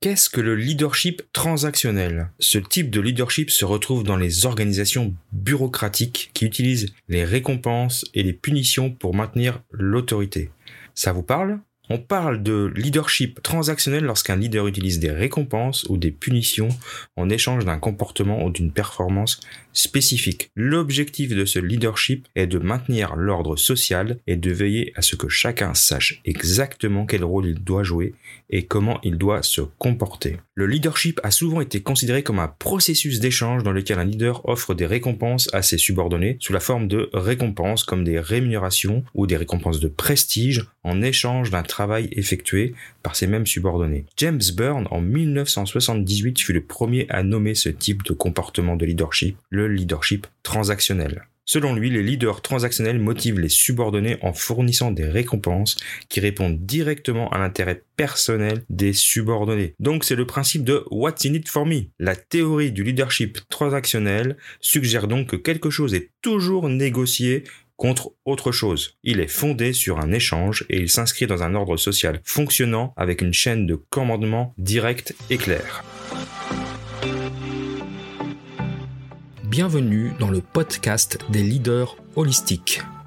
Qu'est-ce que le leadership transactionnel? Ce type de leadership se retrouve dans les organisations bureaucratiques qui utilisent les récompenses et les punitions pour maintenir l'autorité. Ça vous parle? On parle de leadership transactionnel lorsqu'un leader utilise des récompenses ou des punitions en échange d'un comportement ou d'une performance spécifique. L'objectif de ce leadership est de maintenir l'ordre social et de veiller à ce que chacun sache exactement quel rôle il doit jouer et comment il doit se comporter. Le leadership a souvent été considéré comme un processus d'échange dans lequel un leader offre des récompenses à ses subordonnés sous la forme de récompenses comme des rémunérations ou des récompenses de prestige en échange d'un travail effectué par ses mêmes subordonnés. James Byrne en 1978 fut le premier à nommer ce type de comportement de leadership le leadership transactionnel. Selon lui, les leaders transactionnels motivent les subordonnés en fournissant des récompenses qui répondent directement à l'intérêt personnel des subordonnés. Donc c'est le principe de What's in it for me. La théorie du leadership transactionnel suggère donc que quelque chose est toujours négocié contre autre chose. Il est fondé sur un échange et il s'inscrit dans un ordre social fonctionnant avec une chaîne de commandement directe et claire. Bienvenue dans le podcast des leaders holistiques.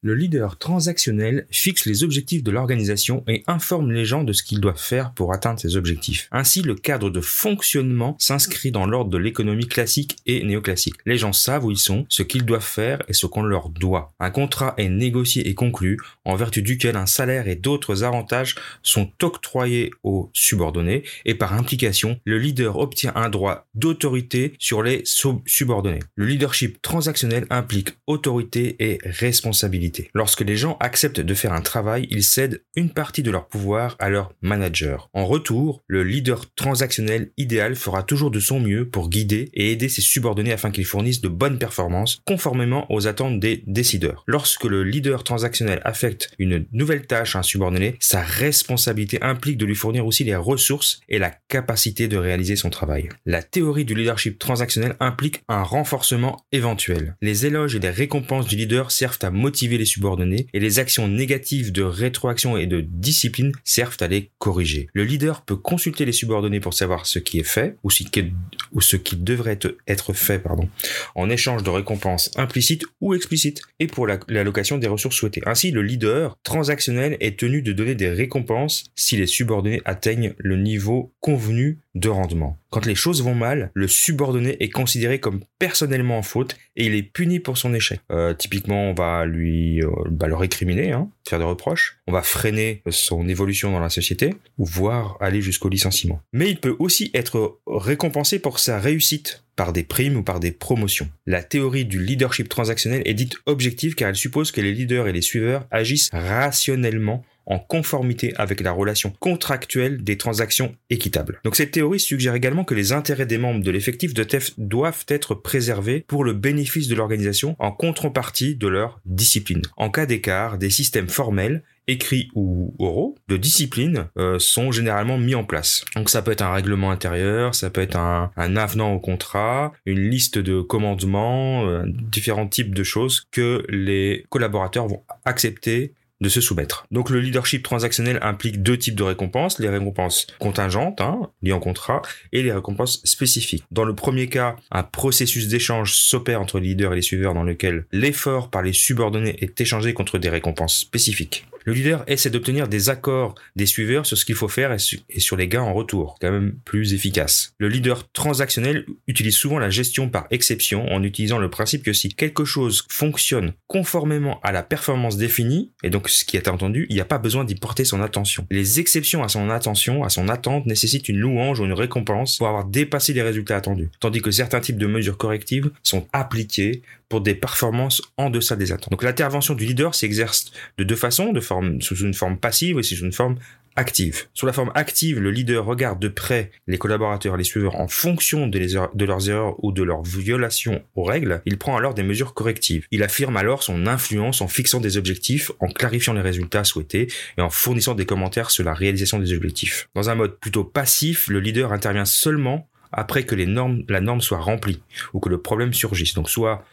Le leader transactionnel fixe les objectifs de l'organisation et informe les gens de ce qu'ils doivent faire pour atteindre ces objectifs. Ainsi, le cadre de fonctionnement s'inscrit dans l'ordre de l'économie classique et néoclassique. Les gens savent où ils sont, ce qu'ils doivent faire et ce qu'on leur doit. Un contrat est négocié et conclu en vertu duquel un salaire et d'autres avantages sont octroyés aux subordonnés et par implication, le leader obtient un droit d'autorité sur les subordonnés. Le leadership transactionnel implique autorité et responsabilité. Lorsque les gens acceptent de faire un travail, ils cèdent une partie de leur pouvoir à leur manager. En retour, le leader transactionnel idéal fera toujours de son mieux pour guider et aider ses subordonnés afin qu'ils fournissent de bonnes performances conformément aux attentes des décideurs. Lorsque le leader transactionnel affecte une nouvelle tâche à un subordonné, sa responsabilité implique de lui fournir aussi les ressources et la capacité de réaliser son travail. La théorie du leadership transactionnel implique un renforcement éventuel. Les éloges et les récompenses du leader servent à motiver les subordonnés et les actions négatives de rétroaction et de discipline servent à les corriger. Le leader peut consulter les subordonnés pour savoir ce qui est fait ou, ce qui devrait être fait pardon, en échange de récompenses implicites ou explicites et pour l'allocation des ressources souhaitées. Ainsi, le leader transactionnel est tenu de donner des récompenses si les subordonnés atteignent le niveau convenu de rendement. Quand les choses vont mal, le subordonné est considéré comme personnellement en faute et il est puni pour son échec. Euh, typiquement, on va lui euh, bah, le récriminer, hein, faire des reproches. On va freiner son évolution dans la société ou voire aller jusqu'au licenciement. Mais il peut aussi être récompensé pour sa réussite par des primes ou par des promotions. La théorie du leadership transactionnel est dite objective car elle suppose que les leaders et les suiveurs agissent rationnellement en conformité avec la relation contractuelle des transactions équitables. Donc cette théorie suggère également que les intérêts des membres de l'effectif de TEF doivent être préservés pour le bénéfice de l'organisation en contrepartie de leur discipline. En cas d'écart, des systèmes formels écrits ou oraux de discipline euh, sont généralement mis en place. Donc ça peut être un règlement intérieur, ça peut être un, avenant au contrat, une liste de commandements, euh, différents types de choses que les collaborateurs vont accepter de se soumettre. Donc le leadership transactionnel implique deux types de récompenses, les récompenses contingentes, hein, liées en contrat, et les récompenses spécifiques. Dans le premier cas, un processus d'échange s'opère entre les leaders et les suiveurs dans lequel l'effort par les subordonnés est échangé contre des récompenses spécifiques. Le leader essaie d'obtenir des accords des suiveurs sur ce qu'il faut faire et, sur les gains en retour, quand même plus efficace. Le leader transactionnel utilise souvent la gestion par exception en utilisant le principe que si quelque chose fonctionne conformément à la performance définie, et donc ce qui est entendu, il n'y a pas besoin d'y porter son attention. Les exceptions à son attention, à son attente, nécessitent une louange ou une récompense pour avoir dépassé les résultats attendus, tandis que certains types de mesures correctives sont appliquées pour des performances en deçà des attentes. Donc l'intervention du leader s'exerce de deux façons, de sous une forme passive et sous une forme active. Sous la forme active, le leader regarde de près les collaborateurs, les suiveurs en fonction de, leurs erreurs ou de leurs violations aux règles. Il prend alors des mesures correctives. Il affirme alors son influence en fixant des objectifs, en clarifiant les résultats souhaités et en fournissant des commentaires sur la réalisation des objectifs. Dans un mode plutôt passif, le leader intervient seulement après que la norme soit remplie ou que le problème surgisse. Donc soit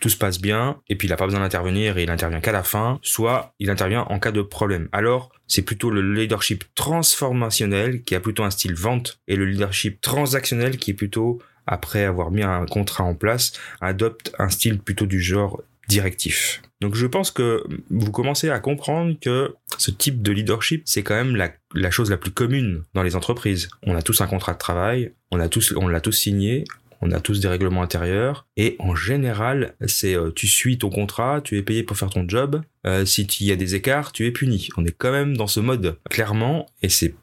tout se passe bien, et puis il n'a pas besoin d'intervenir et il intervient qu'à la fin, soit il intervient en cas de problème. Alors, c'est plutôt le leadership transformationnel qui a plutôt un style vente, et le leadership transactionnel qui est plutôt, après avoir mis un contrat en place, adopte un style plutôt du genre directif. Donc je pense que vous commencez à comprendre que ce type de leadership, c'est quand même la, la, chose la plus commune dans les entreprises. On a tous un contrat de travail, on a tous, on l'a tous signé, on a tous des règlements intérieurs et en général c'est euh, tu suis ton contrat, tu es payé pour faire ton job. Euh, si il y a des écarts, tu es puni. On est quand même dans ce mode clairement et c'est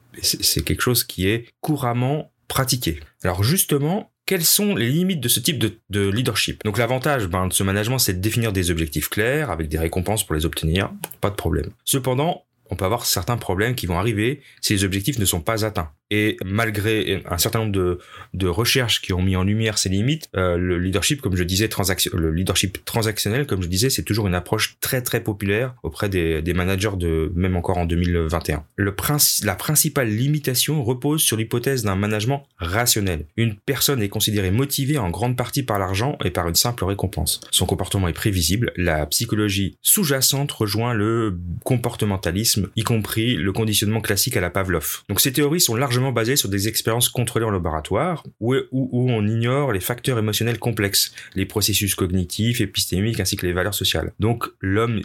quelque chose qui est couramment pratiqué. Alors justement, quelles sont les limites de ce type de, de leadership? Donc l'avantage ben, de ce management, c'est de définir des objectifs clairs avec des récompenses pour les obtenir, pas de problème. Cependant, on peut avoir certains problèmes qui vont arriver si les objectifs ne sont pas atteints. Et malgré un certain nombre de, recherches qui ont mis en lumière ces limites, euh, le leadership, comme je disais, le leadership transactionnel, comme je disais, c'est toujours une approche très très populaire auprès des, managers de même encore en 2021. Le principe, la principale limitation repose sur l'hypothèse d'un management rationnel. Une personne est considérée motivée en grande partie par l'argent et par une simple récompense. Son comportement est prévisible. La psychologie sous-jacente rejoint le comportementalisme, y compris le conditionnement classique à la Pavlov. Donc ces théories sont largement basé sur des expériences contrôlées en laboratoire où, où, on ignore les facteurs émotionnels complexes, les processus cognitifs, épistémiques ainsi que les valeurs sociales. Donc l'homme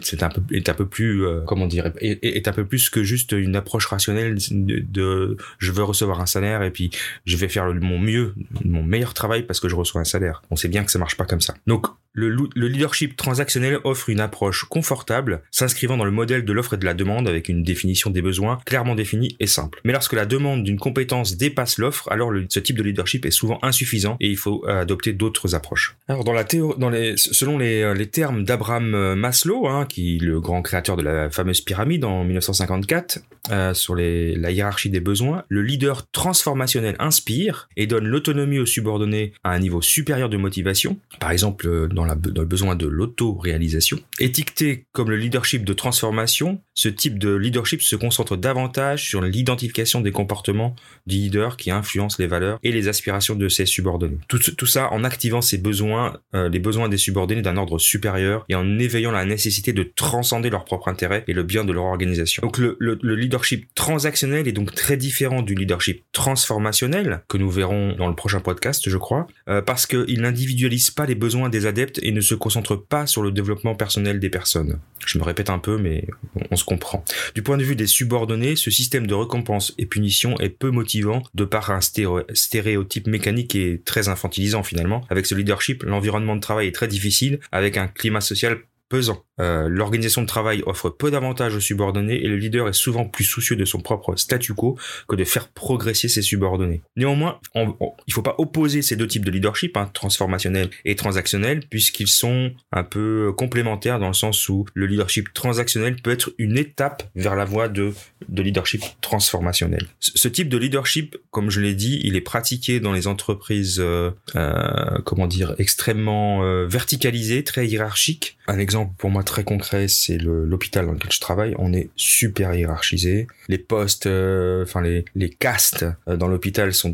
est un peu plus euh, comment dire est, un peu plus que juste une approche rationnelle de, je veux recevoir un salaire et puis je vais faire mon mieux, mon meilleur travail parce que je reçois un salaire. On sait bien que ça marche pas comme ça. Donc le, le, leadership transactionnel offre une approche confortable, s'inscrivant dans le modèle de l'offre et de la demande avec une définition des besoins clairement définie et simple. Mais lorsque la demande d'une compétence dépasse l'offre, alors ce type de leadership est souvent insuffisant et il faut euh, adopter d'autres approches. Alors dans la dans les, selon les, euh, les termes d'Abraham euh, Maslow, hein, qui est le grand créateur de la fameuse pyramide en 1954, euh, sur les, la hiérarchie des besoins, le leader transformationnel inspire et donne l'autonomie aux subordonnés à un niveau supérieur de motivation, par exemple dans dans le besoin de l'auto-réalisation. Étiqueté comme le leadership de transformation, ce type de leadership se concentre davantage sur l'identification des comportements du leader qui influencent les valeurs et les aspirations de ses subordonnés. Tout, ça en activant ses besoins, euh, les besoins des subordonnés d'un ordre supérieur et en éveillant la nécessité de transcender leur propre intérêt et le bien de leur organisation. Donc le leadership transactionnel est donc très différent du leadership transformationnel que nous verrons dans le prochain podcast, je crois, euh, parce qu'il n'individualise pas les besoins des adeptes et ne se concentre pas sur le développement personnel des personnes. Je me répète un peu, mais on se comprend. Du point de vue des subordonnés, ce système de récompense et punition est peu motivant de par un stéréotype mécanique et très infantilisant finalement. Avec ce leadership, l'environnement de travail est très difficile, avec un climat social pesant. Euh, l'organisation de travail offre peu d'avantages aux subordonnés et le leader est souvent plus soucieux de son propre statu quo que de faire progresser ses subordonnés. Néanmoins, il il faut pas opposer ces deux types de leadership, hein, transformationnel et transactionnel, puisqu'ils sont un peu complémentaires dans le sens où le leadership transactionnel peut être une étape vers la voie de, de leadership transformationnel. Ce, type de leadership, comme je l'ai dit, il est pratiqué dans les entreprises, euh, euh, comment dire, extrêmement verticalisées, très hiérarchiques. Un exemple pour moi très concret, c'est l'hôpital dans lequel je travaille. On est super hiérarchisé. Les postes, euh, enfin les, les castes euh, dans l'hôpital sont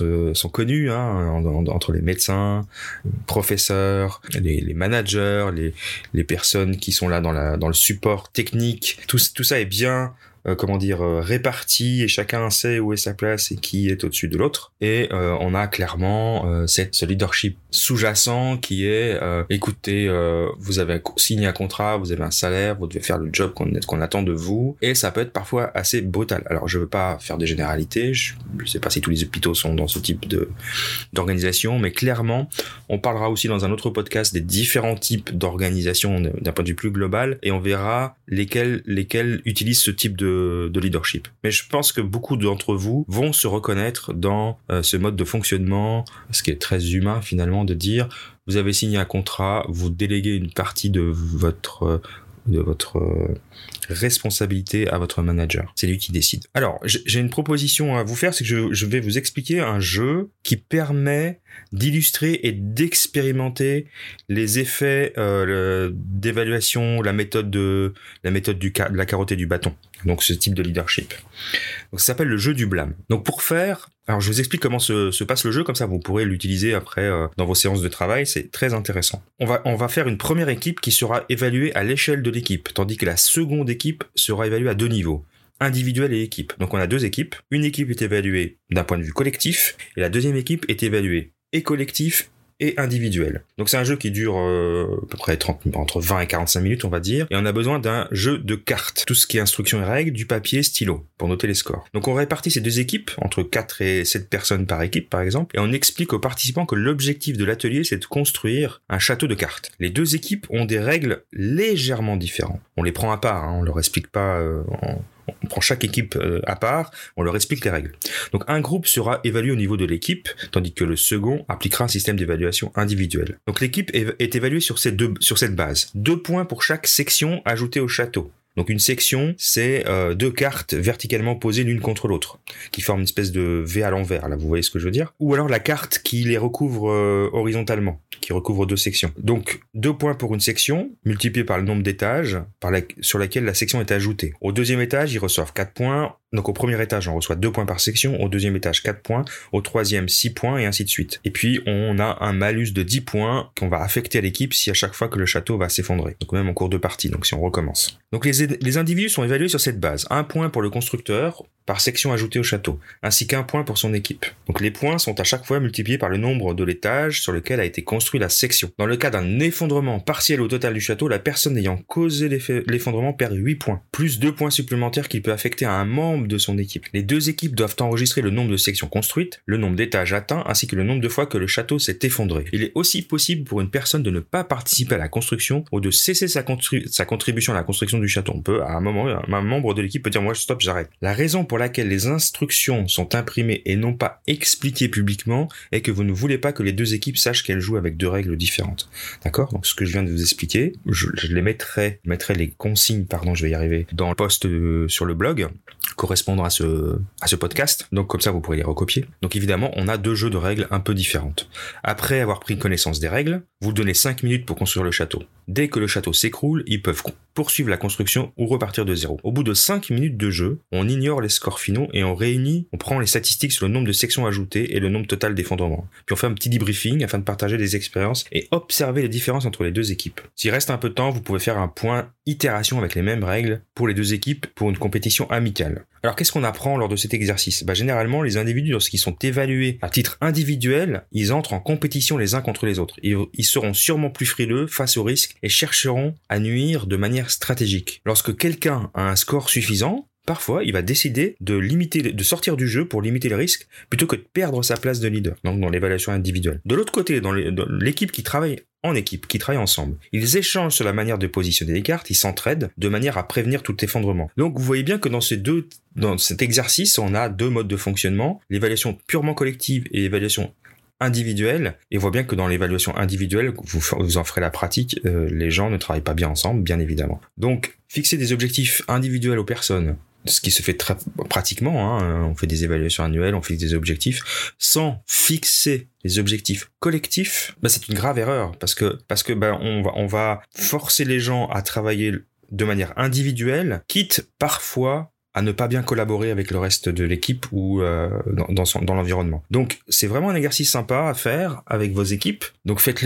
euh, sont connus hein, entre les médecins, professeurs, les, les managers, les les personnes qui sont là dans le support technique. Tout ça est bien comment dire, euh, répartis et chacun sait où est sa place et qui est au-dessus de l'autre. Et euh, on a clairement cette, ce leadership sous-jacent qui est, écoutez, vous avez signé un contrat, vous avez un salaire, vous devez faire le job qu'on attend de vous. Et ça peut être parfois assez brutal. Alors je veux pas faire des généralités, je, je sais pas si tous les hôpitaux sont dans ce type d'organisation, mais clairement, on parlera aussi dans un autre podcast des différents types d'organisation d'un point de vue plus global et on verra lesquels lesquels utilisent ce type de, de leadership. Mais je pense que beaucoup d'entre vous vont se reconnaître dans euh, ce mode de fonctionnement, ce qui est très humain finalement de dire vous avez signé un contrat, vous déléguez une partie de votre de votre euh, responsabilité à votre manager. C'est lui qui décide. Alors, j'ai une proposition à vous faire, c'est que je, vais vous expliquer un jeu qui permet d'illustrer et d'expérimenter les effets euh, d'évaluation, la méthode de la méthode du de la carotte et du bâton. Donc ce type de leadership. Donc ça s'appelle le jeu du blâme. Donc pour faire, alors je vous explique comment se, passe le jeu, comme ça vous pourrez l'utiliser après euh, dans vos séances de travail, c'est très intéressant. On va, on va faire une première équipe qui sera évaluée à l'échelle de l'équipe, tandis que la seconde équipe sera évaluée à deux niveaux individuel et équipe. Donc on a deux équipes. Une équipe est évaluée d'un point de vue collectif et la deuxième équipe est évaluée et collectif et individuel. Donc c'est un jeu qui dure euh, à peu près 30, entre 20 et 45 minutes on va dire, et on a besoin d'un jeu de cartes, tout ce qui est instructions et règles, du papier, stylo, pour noter les scores. Donc on répartit ces deux équipes, entre 4 et 7 personnes par équipe par exemple, et on explique aux participants que l'objectif de l'atelier c'est de construire un château de cartes. Les deux équipes ont des règles légèrement différentes. On les prend à part, hein, on leur explique pas euh, en on prend chaque équipe euh, à part, on leur explique les règles. Donc un groupe sera évalué au niveau de l'équipe, tandis que le second appliquera un système d'évaluation individuel. Donc l'équipe est évaluée sur, ces deux, sur cette base. Deux points pour chaque section ajoutée au château. Donc une section, c'est euh, deux cartes verticalement posées l'une contre l'autre, qui forment une espèce de V à l'envers. Là, vous voyez ce que je veux dire? Ou alors la carte qui les recouvre euh, horizontalement, qui recouvre deux sections. Donc deux points pour une section, multiplié par le nombre d'étages sur laquelle la section est ajoutée. Au deuxième étage, ils reçoivent quatre points. Donc au premier étage, on reçoit deux points par section, au deuxième étage 4 points, au troisième 6 points et ainsi de suite. Et puis on a un malus de 10 points qu'on va affecter à l'équipe si à chaque fois que le château va s'effondrer. Donc même en cours de partie, donc si on recommence. Donc les individus sont évalués sur cette base. Un point pour le constructeur, par section ajoutée au château, ainsi qu'un point pour son équipe. Donc les points sont à chaque fois multipliés par le nombre de l'étage sur lequel a été construit la section. Dans le cas d'un effondrement partiel au total du château, la personne ayant causé l'effondrement perd 8 points, plus 2 points supplémentaires qu'il peut affecter à un membre de son équipe. Les deux équipes doivent enregistrer le nombre de sections construites, le nombre d'étages atteints, ainsi que le nombre de fois que le château s'est effondré. Il est aussi possible pour une personne de ne pas participer à la construction ou de cesser sa, sa contribution à la construction du château. On peut, à un moment, un membre de l'équipe peut dire moi stop, j'arrête. La raison pour laquelle les instructions sont imprimées et non pas expliquées publiquement est que vous ne voulez pas que les deux équipes sachent qu'elles jouent avec deux règles différentes. D'accord? Donc ce que je viens de vous expliquer, je, les mettrai, mettrai les consignes, pardon, je vais y arriver, dans le post euh, sur le blog ce, à ce podcast. Donc comme ça, vous pourrez les recopier. Donc évidemment, on a deux jeux de règles un peu différentes. Après avoir pris connaissance des règles, vous donnez 5 minutes pour construire le château. Dès que le château s'écroule, ils peuvent poursuivre la construction ou repartir de zéro. Au bout de 5 minutes de jeu, on ignore les scores finaux et on réunit, on prend les statistiques sur le nombre de sections ajoutées et le nombre total d'effondrements. Puis on fait un petit debriefing afin de partager des expériences et observer les différences entre les deux équipes. S'il reste un peu de temps, vous pouvez faire un point itération avec les mêmes règles pour les deux équipes pour une compétition amicale. Alors qu'est-ce qu'on apprend lors de cet exercice? Bah, Généralement, les individus, lorsqu'ils sont évalués à titre individuel, ils entrent en compétition les uns contre les autres. Ils, ils seront sûrement plus frileux face aux risques et chercheront à nuire de manière stratégique. Lorsque quelqu'un a un score suffisant, parfois il va décider de sortir du jeu pour limiter les risques plutôt que de perdre sa place de leader, donc dans l'évaluation individuelle. De l'autre côté, dans l'équipe qui travaille en équipe, qui travaillent ensemble. Ils échangent sur la manière de positionner les cartes, ils s'entraident de manière à prévenir tout effondrement. Donc vous voyez bien que dans ces deux, dans cet exercice, on a deux modes de fonctionnement, l'évaluation purement collective et l'évaluation individuelle. Et on voit bien que dans l'évaluation individuelle, vous, vous en ferez la pratique, euh, les gens ne travaillent pas bien ensemble, bien évidemment. Donc, fixer des objectifs individuels aux personnes, ce qui se fait très pratiquement. Hein. On fait des évaluations annuelles, on fixe des objectifs, sans fixer les objectifs collectifs. Bah, c'est une grave erreur parce que parce que bah, on va on va forcer les gens à travailler de manière individuelle, quitte parfois à ne pas bien collaborer avec le reste de l'équipe ou euh, dans, dans, l'environnement. Donc c'est vraiment un exercice sympa à faire avec vos équipes. Donc faites,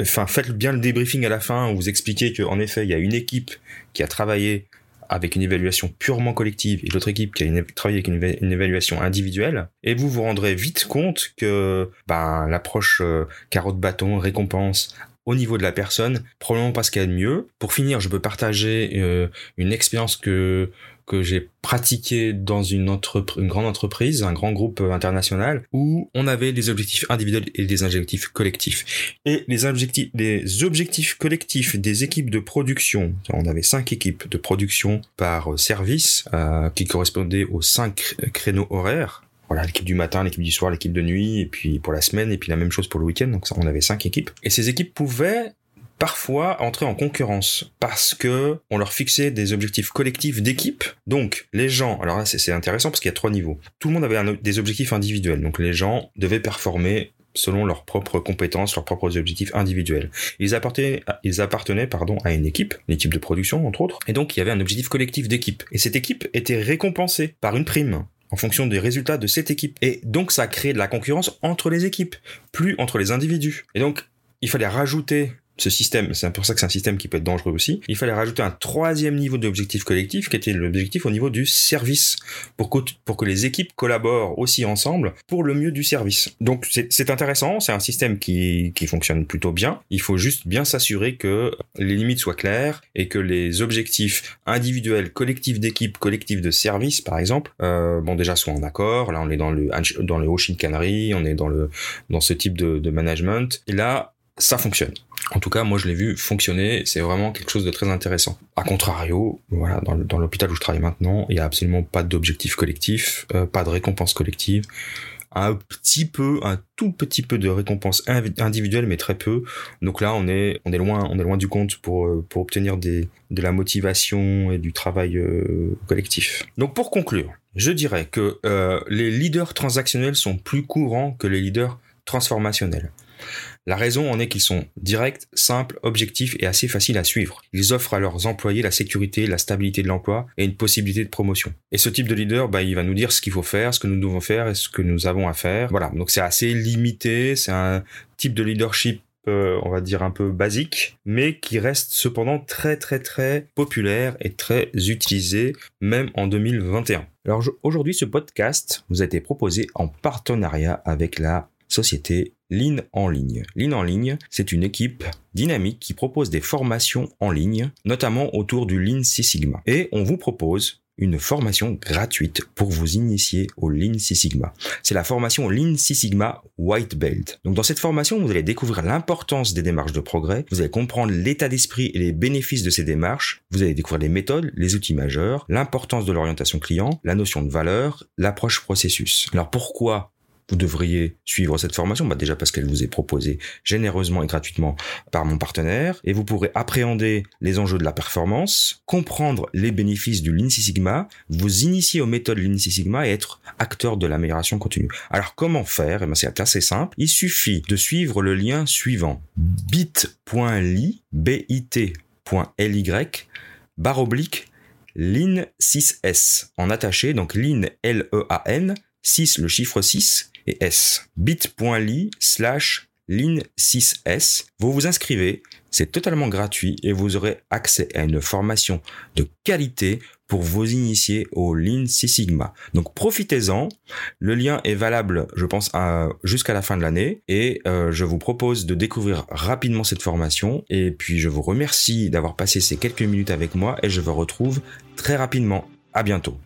enfin faites bien le débriefing à la fin où vous expliquez qu'en effet il y a une équipe qui a travaillé avec une évaluation purement collective et l'autre équipe qui a travaillé avec une, évaluation individuelle. Et vous vous rendrez vite compte que ben, l'approche euh, carotte-bâton, récompense, au niveau de la personne, probablement pas ce qu'il y a de mieux. Pour finir, je peux partager euh, une expérience que que j'ai pratiqué dans une, grande entreprise, un grand groupe international, où on avait des objectifs individuels et des objectifs collectifs. Et les objectifs, les objectifs collectifs des équipes de production, on avait cinq équipes de production par service euh, qui correspondaient aux cinq créneaux horaires voilà, l'équipe du matin, l'équipe du soir, l'équipe de nuit, et puis pour la semaine, et puis la même chose pour le week-end. Donc on avait cinq équipes. Et ces équipes pouvaient parfois entrer en concurrence parce que on leur fixait des objectifs collectifs d'équipe. Donc les gens, alors là c'est intéressant parce qu'il y a trois niveaux. Tout le monde avait des objectifs individuels. Donc les gens devaient performer selon leurs propres compétences, leurs propres objectifs individuels. Ils appartenaient, pardon, à une équipe, une équipe de production entre autres, et donc il y avait un objectif collectif d'équipe. Et cette équipe était récompensée par une prime en fonction des résultats de cette équipe. Et donc ça crée de la concurrence entre les équipes, plus entre les individus. Et donc il fallait rajouter ce système, c'est pour ça que c'est un système qui peut être dangereux aussi, il fallait rajouter un troisième niveau d'objectif collectif qui était l'objectif au niveau du service pour que, pour que les équipes collaborent aussi ensemble pour le mieux du service. Donc c'est intéressant, c'est un système qui, qui fonctionne plutôt bien. Il faut juste bien s'assurer que les limites soient claires et que les objectifs individuels, collectifs d'équipe, collectifs de service par exemple, euh, bon déjà soient en accord. Là on est dans le dans le on est dans le dans ce type de, de management. Et là ça fonctionne. En tout cas, moi, je l'ai vu fonctionner. C'est vraiment quelque chose de très intéressant. A contrario, voilà, dans, l'hôpital où je travaille maintenant, il y a absolument pas d'objectif collectif, euh, pas de récompense collective. Un petit peu, un tout petit peu de récompense individuelle, mais très peu. Donc là, on est, on est loin, on est loin du compte pour, euh, pour obtenir des, de la motivation et du travail euh, collectif. Donc pour conclure, je dirais que les leaders transactionnels sont plus courants que les leaders transformationnels. La raison en est qu'ils sont directs, simples, objectifs et assez faciles à suivre. Ils offrent à leurs employés la sécurité, la stabilité de l'emploi et une possibilité de promotion. Et ce type de leader, bah, il va nous dire ce qu'il faut faire, ce que nous devons faire et ce que nous avons à faire. Voilà. Donc c'est assez limité. C'est un type de leadership euh, on va dire un peu basique, mais qui reste cependant très très très populaire et très utilisé même en 2021. Alors aujourd'hui ce podcast vous a été proposé en partenariat avec la société Lean en ligne. Lean en ligne, c'est une équipe dynamique qui propose des formations en ligne, notamment autour du Lean Six Sigma. Et on vous propose une formation gratuite pour vous initier au Lean Six Sigma. C'est la formation Lean Six Sigma White Belt. Donc dans cette formation, vous allez découvrir l'importance des démarches de progrès, vous allez comprendre l'état d'esprit et les bénéfices de ces démarches, vous allez découvrir les méthodes, les outils majeurs, l'importance de l'orientation client, la notion de valeur, l'approche processus. Alors pourquoi vous devriez suivre cette formation bah Déjà parce qu'elle vous est proposée généreusement et gratuitement par mon partenaire et vous pourrez appréhender les enjeux de la performance, comprendre les bénéfices du Lean Six Sigma, vous initier aux méthodes Lean Six Sigma et être acteur de l'amélioration continue. Alors comment faire? Eh ben, C'est assez simple. Il suffit de suivre le lien suivant bit.ly bit.ly barre oblique Lean 6S en attaché, donc Lean L-E-A-N, 6 le chiffre 6 et S. bit.ly slash lean6s. Vous vous inscrivez, c'est totalement gratuit et vous aurez accès à une formation de qualité pour vous initier au Lean Six Sigma. Donc profitez-en. Le lien est valable, je pense, jusqu'à la fin de l'année et euh, je vous propose de découvrir rapidement cette formation. Et puis je vous remercie d'avoir passé ces quelques minutes avec moi et je vous retrouve très rapidement. À bientôt.